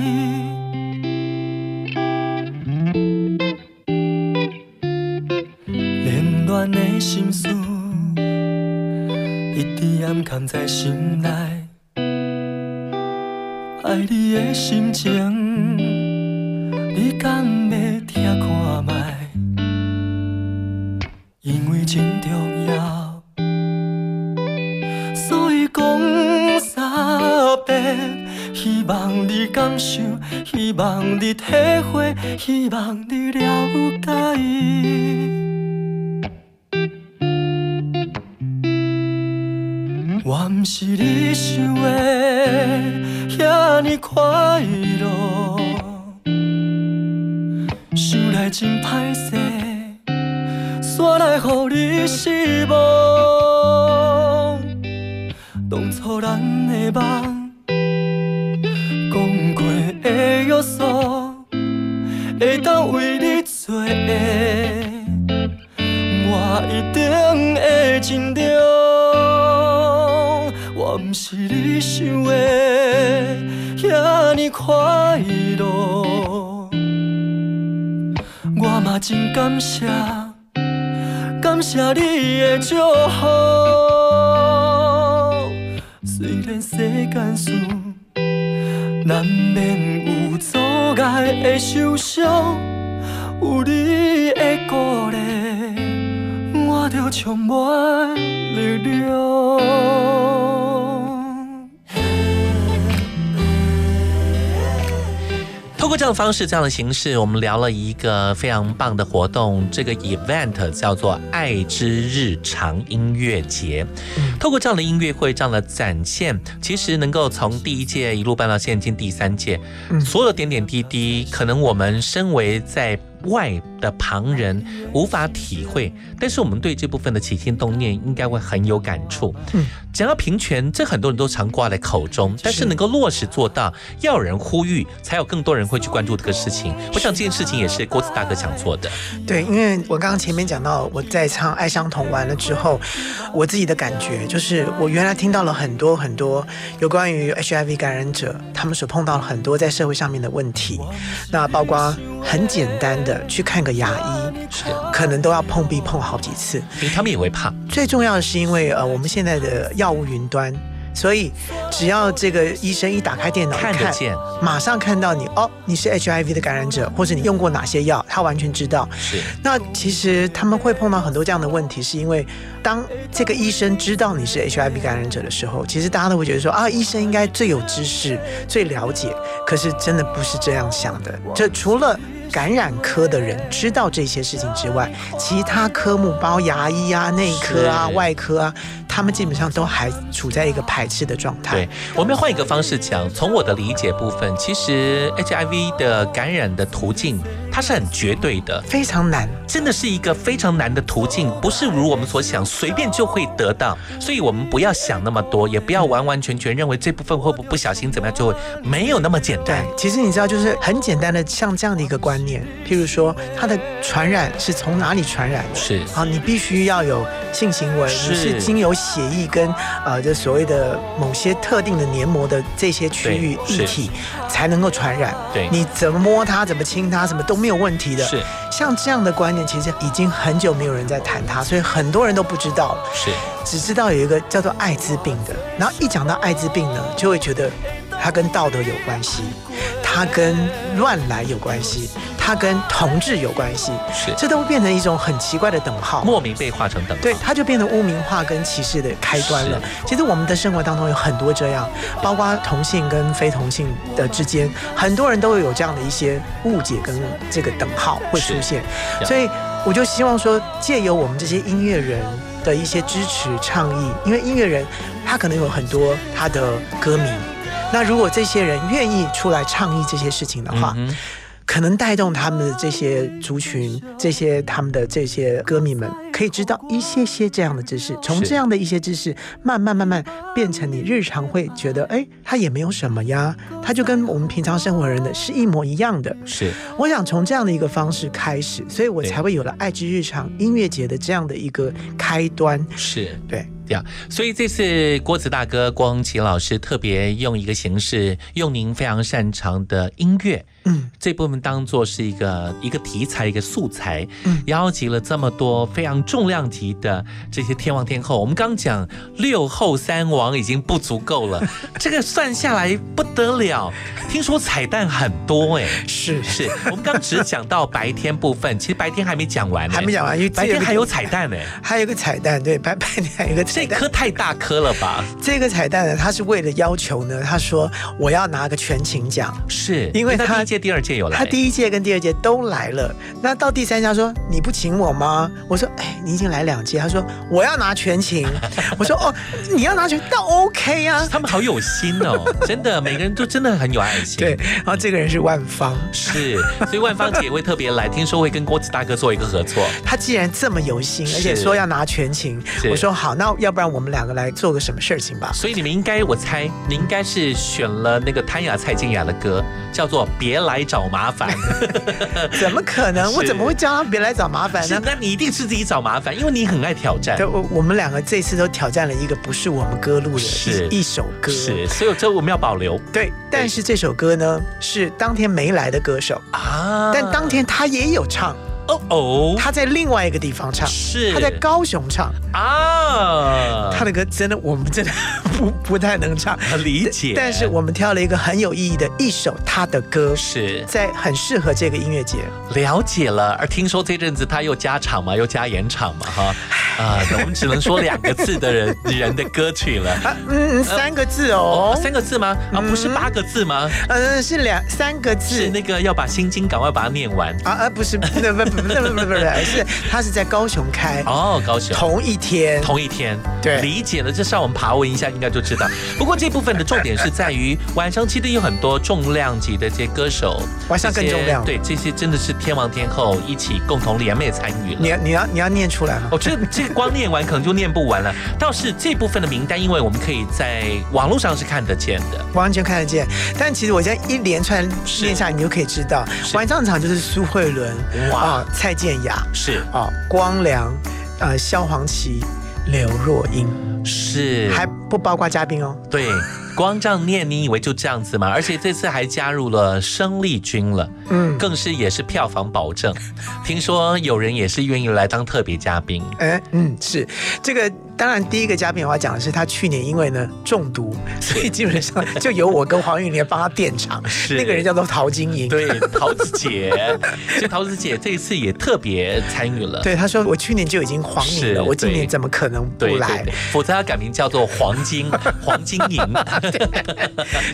连乱的心事，一直掩藏在心心情，你敢要听看卖？因为真重要，所以讲三遍。希望你感受，希望你体会，希望你梦，讲过的约束，会当为你做的，我一定会尽力。我毋是你想的遐尼快乐，我嘛真感谢，感谢你的祝福。虽然世间事难免有阻碍会受伤，有你的鼓励，我就充满力量。过这样的方式、这样的形式，我们聊了一个非常棒的活动。这个 event 叫做“爱之日常音乐节”。透过这样的音乐会、这样的展现，其实能够从第一届一路办到现今第三届，所有的点点滴滴，可能我们身为在外的旁人无法体会，但是我们对这部分的起心动念应该会很有感触。嗯，讲到平权，这很多人都常挂在口中，但是能够落实做到，要有人呼吁，才有更多人会去关注这个事情。我想这件事情也是郭子大哥想做的。对，因为我刚刚前面讲到，我在唱《爱相同》完了之后，我自己的感觉就是，我原来听到了很多很多有关于 HIV 感染者他们所碰到了很多在社会上面的问题，那包括很简单的去看个牙医，是可能都要碰壁碰好几次，因为他们也会怕。最重要的是，因为呃，我们现在的药物云端。所以，只要这个医生一打开电脑看得见，马上看到你哦，你是 HIV 的感染者，或者你用过哪些药，他完全知道。是。那其实他们会碰到很多这样的问题，是因为当这个医生知道你是 HIV 感染者的时候，其实大家都会觉得说啊，医生应该最有知识、最了解。可是真的不是这样想的。这除了感染科的人知道这些事情之外，其他科目，包括牙医啊、内科啊、外科啊，他们基本上都还处在一个排斥的状态。对，我们要换一个方式讲，从我的理解部分，其实 HIV 的感染的途径它是很绝对的，非常难，真的是一个非常难的途径，不是如我们所想随便就会得到。所以我们不要想那么多，也不要完完全全认为这部分会不会不小心怎么样就会没有那么简单。其实你知道，就是很简单的，像这样的一个观念，譬如说，它的传染是从哪里传染的？是好，你必须要有性行为，是你是经由血液跟呃，这所谓的某些特定的黏膜的这些区域对是液体才能够传染。对你怎么摸它，怎么亲它，什么都没有问题的。是像这样的观念，其实已经很久没有人在谈它，所以很多人都不知道。是只知道有一个叫做艾滋病的，然后一讲到艾滋病呢，就会觉得它跟道德有关系，它跟乱来有关系，它跟同志有关系，是这都会变成一种很奇怪的等号，莫名被画成等号。对，它就变成污名化跟歧视的开端了。其实我们的生活当中有很多这样，包括同性跟非同性的之间，很多人都会有这样的一些误解跟这个等号会出现，所以我就希望说，借由我们这些音乐人的一些支持倡议，因为音乐人他可能有很多他的歌迷，那如果这些人愿意出来倡议这些事情的话，嗯可能带动他们的这些族群，这些他们的这些歌迷们，可以知道一些些这样的知识，从这样的一些知识，慢慢慢慢变成你日常会觉得，哎，它也没有什么呀，它就跟我们平常生活人的是一模一样的。是。我想从这样的一个方式开始，所以我才会有了爱之日常音乐节的这样的一个开端。是。对。所以这次郭子大哥光启老师特别用一个形式，用您非常擅长的音乐，嗯，这部分当做是一个一个题材一个素材，嗯，邀集了这么多非常重量级的这些天王天后。我们刚讲六后三王已经不足够了，这个算下来不得了。听说彩蛋很多哎、是。是，我们刚只讲到白天部分，其实白天还没讲完、欸，还没讲完因为白天还有彩蛋呢、还有个彩蛋，对，白 白天还有一个彩蛋，这颗太大颗了吧？这个彩蛋呢，他是为了要求呢，他说我要拿个全勤奖，是因为他届、第二届有来，他第一届跟第二届都来了，那到第三家说你不请我吗？我说哎，你已经来两届，他说我要拿全勤，我说哦，你要拿全，那 OK 啊，他们好有心哦，真的，每个人都真的很有爱心。对，然后这个人是万芳，是，所以万芳姐会特别来，听说会跟郭子大哥做一个合作。他既然这么有心，而且说要拿全勤，我说好，那要不然我们两个来做个什么事情吧？所以你们应该，我猜你应该是选了那个谭雅、蔡健雅的歌，叫做《别来找麻烦》。怎么可能？我怎么会叫他别来找麻烦呢？那你一定是自己找麻烦，因为你很爱挑战。对，我我们两个这次都挑战了一个不是我们歌路的是一一首歌，是，所以这我们要保留。对，但是这首歌呢是当天没来的歌手啊，但当天他也有唱。哦哦，他在另外一个地方唱，是他在高雄唱啊。他的歌真的我们真的不不太能唱，理解。但是我们挑了一个很有意义的一首他的歌，是在很适合这个音乐节。了解了，而听说这阵子他又加场嘛，又加演场嘛，哈啊，我们只能说两个字的人人的歌曲了。啊，嗯，三个字哦，三个字吗？啊，不是八个字吗？嗯，是两三个字，是那个要把心经赶快把它念完啊啊，不是，不不不不不不不不，是是他是在高雄开哦，高雄同一天，同一天，对，理解了，这上网爬文一下应该就知道。不过这部分的重点是在于晚上其实有很多重量级的这些歌手，晚上更重量，对，这些真的是天王天后一起共同联袂参与了。你要你要你要念出来吗？哦，这这光念完可能就念不完了。倒是这部分的名单，因为我们可以在网络上是看得见的，完全看得见。但其实我现在一连串念下来，你就可以知道，晚上场就是苏慧伦，哇，蔡健雅是啊，光良，呃，萧煌奇，刘若英是，还不包括嘉宾哦。对，光这样念，你以为就这样子吗？而且这次还加入了生力军了，嗯，更是也是票房保证。听说有人也是愿意来当特别嘉宾。哎，嗯，是这个。当然，第一个嘉宾我要讲的是他去年因为呢中毒，所以基本上就由我跟黄韵莲帮他垫场。是那个人叫做陶晶莹，对，桃子姐。所以桃子姐这一次也特别参与了。对，她说我去年就已经黄你了，我今年怎么可能不来？否则她改名叫做黄金 黄金莹。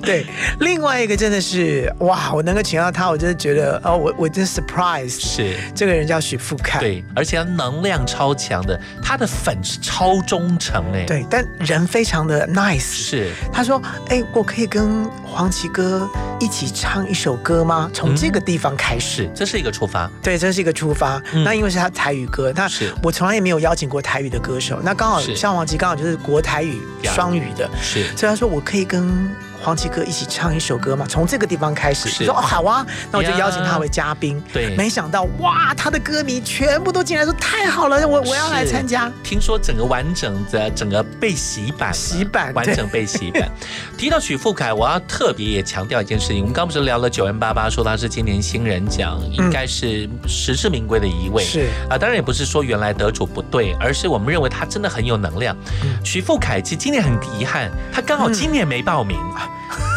对，另外一个真的是哇，我能够请到他，我真的觉得哦，我我真 surprise。是这个人叫许富凯，对，而且他能量超强的，他的粉是超重。忠诚哎。对，但人非常的 nice。是，他说：“哎，我可以跟黄奇哥一起唱一首歌吗？从这个地方开始。是，这是一个出发。对，这是一个出发。嗯那因为是他台语歌，那是我从来也没有邀请过台语的歌手。那刚好像黄奇刚好就是国台语双语的，是所以他说我可以跟黄奇哥一起唱一首歌嘛？从这个地方开始。说哦好啊，那我就邀请他为嘉宾。对没想到哇，他的歌迷全部都进来说太好了，我我要来参加。听说整个完整的整个被洗版了，洗版完整被洗版。提到许富凯，我要特别也强调一件事情，我们刚不是聊了九 N 八八，说他是今年新人奖，应该是实至名归的一位。是啊，当然也不是说原来得主不对，而是我们认为他真的很有能量。许富凯其实今年很遗憾，他刚好今年没报名。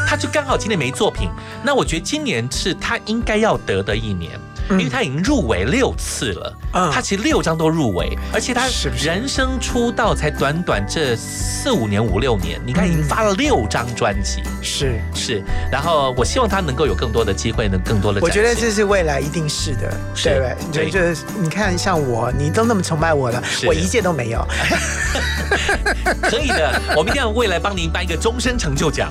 他就刚好今年没作品，那我觉得今年是他应该要得的一年，因为他已经入围六次了，他其实六张都入围，而且他人生出道才短短这四五年五六年，你看已经发了六张专辑，是是，然后我希望他能够有更多的机会，能更多的。我觉得这是未来一定是的，是对不对？就是你看，像我，你都那么崇拜我了，我一届都没有。可以的，我们一定要未来帮您颁一个终身成就奖。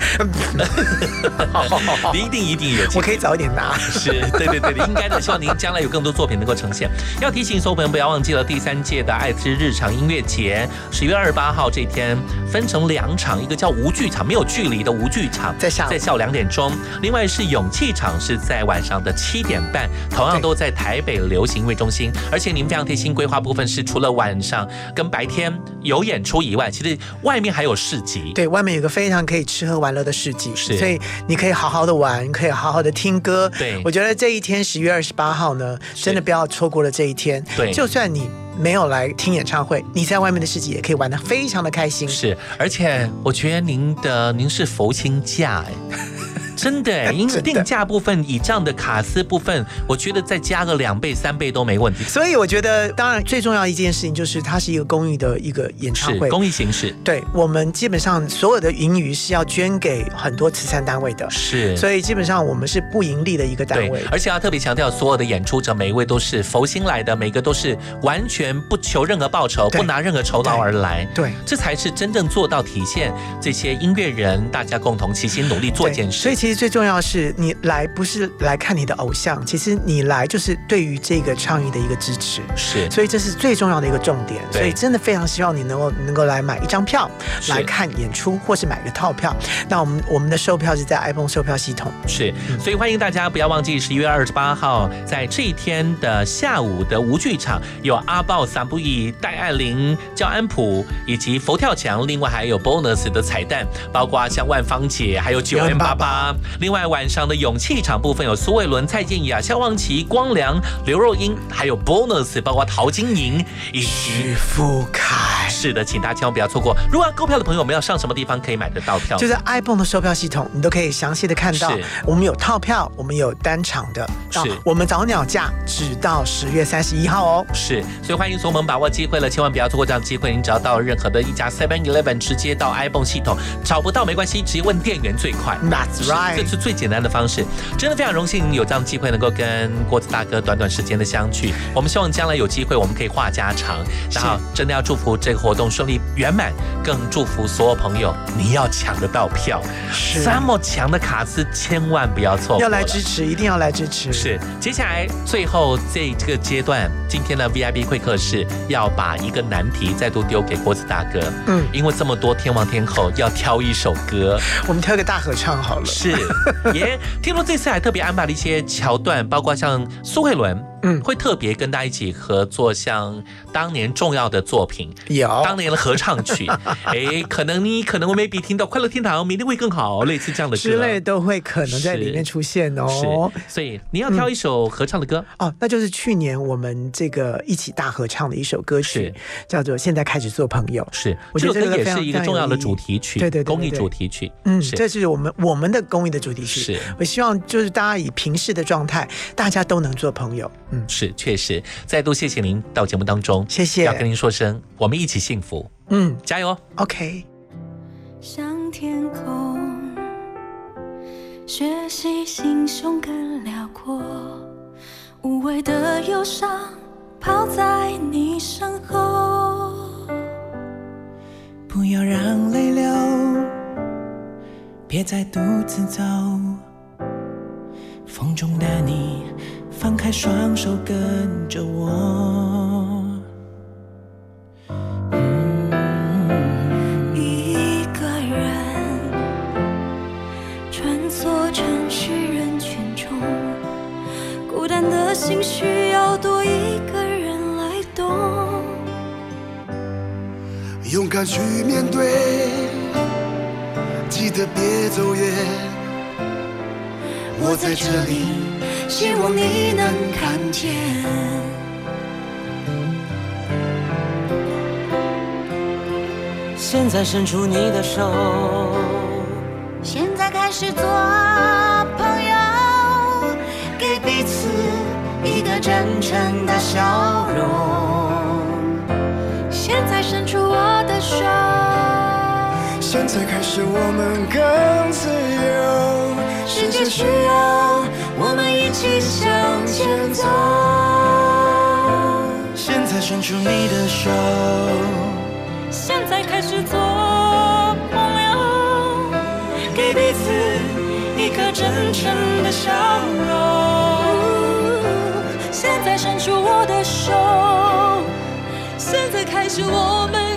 你一定一定有，我可以早一点拿。是对对对，应该的。希望您将来有更多作品能够呈现。要提醒所有朋友不要忘记了第三届的爱之日常音乐节，十月二十八号这天分成两场，一个叫无剧场，没有距离的无剧场，在下在下午两点钟；另外是勇气场是在晚上的七点半，同样都在台北流行音乐中心。而且您非常贴心规划部分是除了晚上跟白天有演出以外，其实外面还有市集。对，外面有个非常可以吃喝玩乐的市集，是所以你可以好好的玩，可以好好的听歌。对我觉得这一天十月二十八号呢，真的不要错过了这一天。对就算你没有来听演唱会，你在外面的市集也可以玩的非常的开心。是，而且我觉得您的您是佛心价哎。真的哎，因为定价部分以这样的卡司部分，我觉得再加个两倍三倍都没问题。所以我觉得，当然最重要一件事情就是它是一个公益的一个演唱会，公益形式。对我们基本上所有的盈余是要捐给很多慈善单位的，是，所以基本上我们是不盈利的一个单对位，。而且要特别强调，所有的演出者每一位都是佛心来的，每个都是完全不求任何报酬，不拿任何酬劳而来。对，这才是真正做到体现这些音乐人大家共同齐心努力做一件事。所以其实最重要的是，你来不是来看你的偶像，其实你来就是对于这个倡议的一个支持。是，所以这是最重要的一个重点。所以真的非常希望你能够能够来买一张票来看演出，或是买个套票。那我们我们的售票是在 iPhone 售票系统。是，所以欢迎大家不要忘记十一月二十八号在这一天的下午的无剧场，有阿豹、散布义、戴爱玲、焦安普以及佛跳墙，另外还有 bonus 的彩蛋，包括像万芳姐，还有九 M 八八。另外晚上的勇气场部分有苏伟伦、蔡健雅、萧煌奇、光良、刘若英，还有 bonus 包括陶晶莹以及富凯。是的，请大家千万不要错过。如果要购票的朋友，我们要上什么地方可以买得到票？就是 iPhone 的售票系统，你都可以详细的看到是。我们有套票，我们有单场的，是啊我们早鸟价只到十月三十一号哦。是，所以欢迎所有们把握机会了，千万不要错过这样的机会。你只要到任何的一家 Seven Eleven，直接到 iPhone 系统，找不到没关系，直接问店员最快。That's 是这是最简单的方式。真的非常荣幸有这样的机会能够跟郭子大哥短短时间的相聚。我们希望将来有机会我们可以话家常，然后真的要祝福这个活动顺利圆满，更祝福所有朋友你要抢得到票。是这么强的卡司，千万不要错过要。来支持，一定要来支持。是，接下来最后这这个阶段，今天的 VIP 会客室要把一个难题再度丢给郭子大哥。嗯，因为这么多天王天后，要挑一首歌，我们挑一个大合唱好了。是，是耶。听说这次还特别安排了一些桥段，包括像苏慧伦。嗯，会特别跟大家一起合作，像当年重要的作品，有。当年的合唱曲，哎，可能你可能 maybe 听到《快乐天堂》，明天会更好，类似这样的歌。之类都会可能在里面出现哦。是，所以你要挑一首合唱的歌、哦，那就是去年我们这个一起大合唱的一首歌曲，叫做《现在开始做朋友》。是，我觉得这个也是一个重要的主题曲，对对对对。公益主题曲。嗯，是。这是我们我们的公益的主题曲。是，我希望就是大家以平视的状态，大家都能做朋友。嗯，是，确实，再度谢谢您到节目当中，谢谢。要跟您说声，我们一起幸福，嗯，加油，OK。向天空学习，心胸更辽阔，无谓的忧伤抛在你身后，不要让泪流，别再独自走。风中的你，放开双手，跟着我。一个人穿梭城市人群中，孤单的心需要多一个人来懂。勇敢去面对，记得别走远。我在这里，希望你能看见。现在伸出你的手，现在开始做朋友，给彼此一个真诚的笑容。现在伸出我的手，现在开始我们更自由，世界需要我们一起向前走。现在伸出你的手，现在开始做朋友，给彼此一颗真诚的笑容。现在伸出我的手，现在开始我们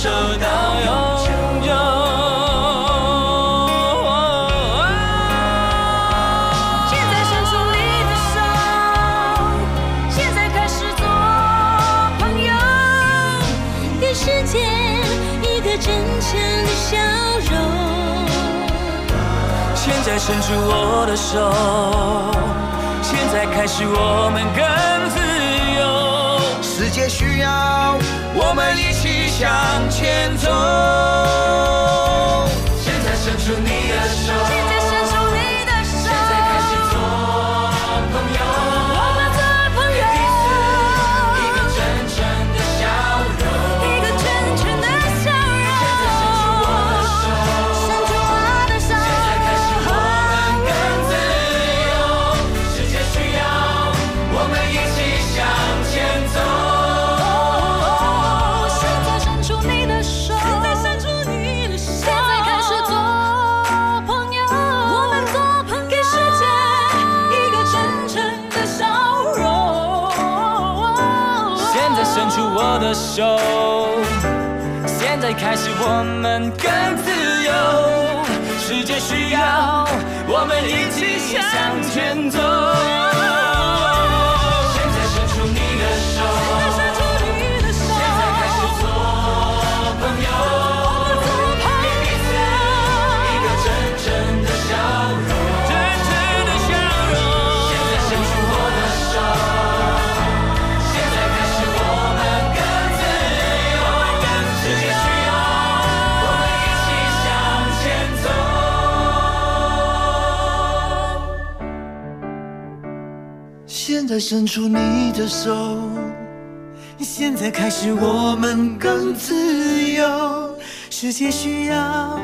手到永久。现在伸出你的手，现在开始做朋友，给世界一个真诚的笑容。现在伸出我的手，现在开始我们更自由。世界需要我们一起向前走。现在伸出你的手，开始我们更自由。世界需要我们一起向前走。再伸出你的手，现在开始，我们更自由，世界需要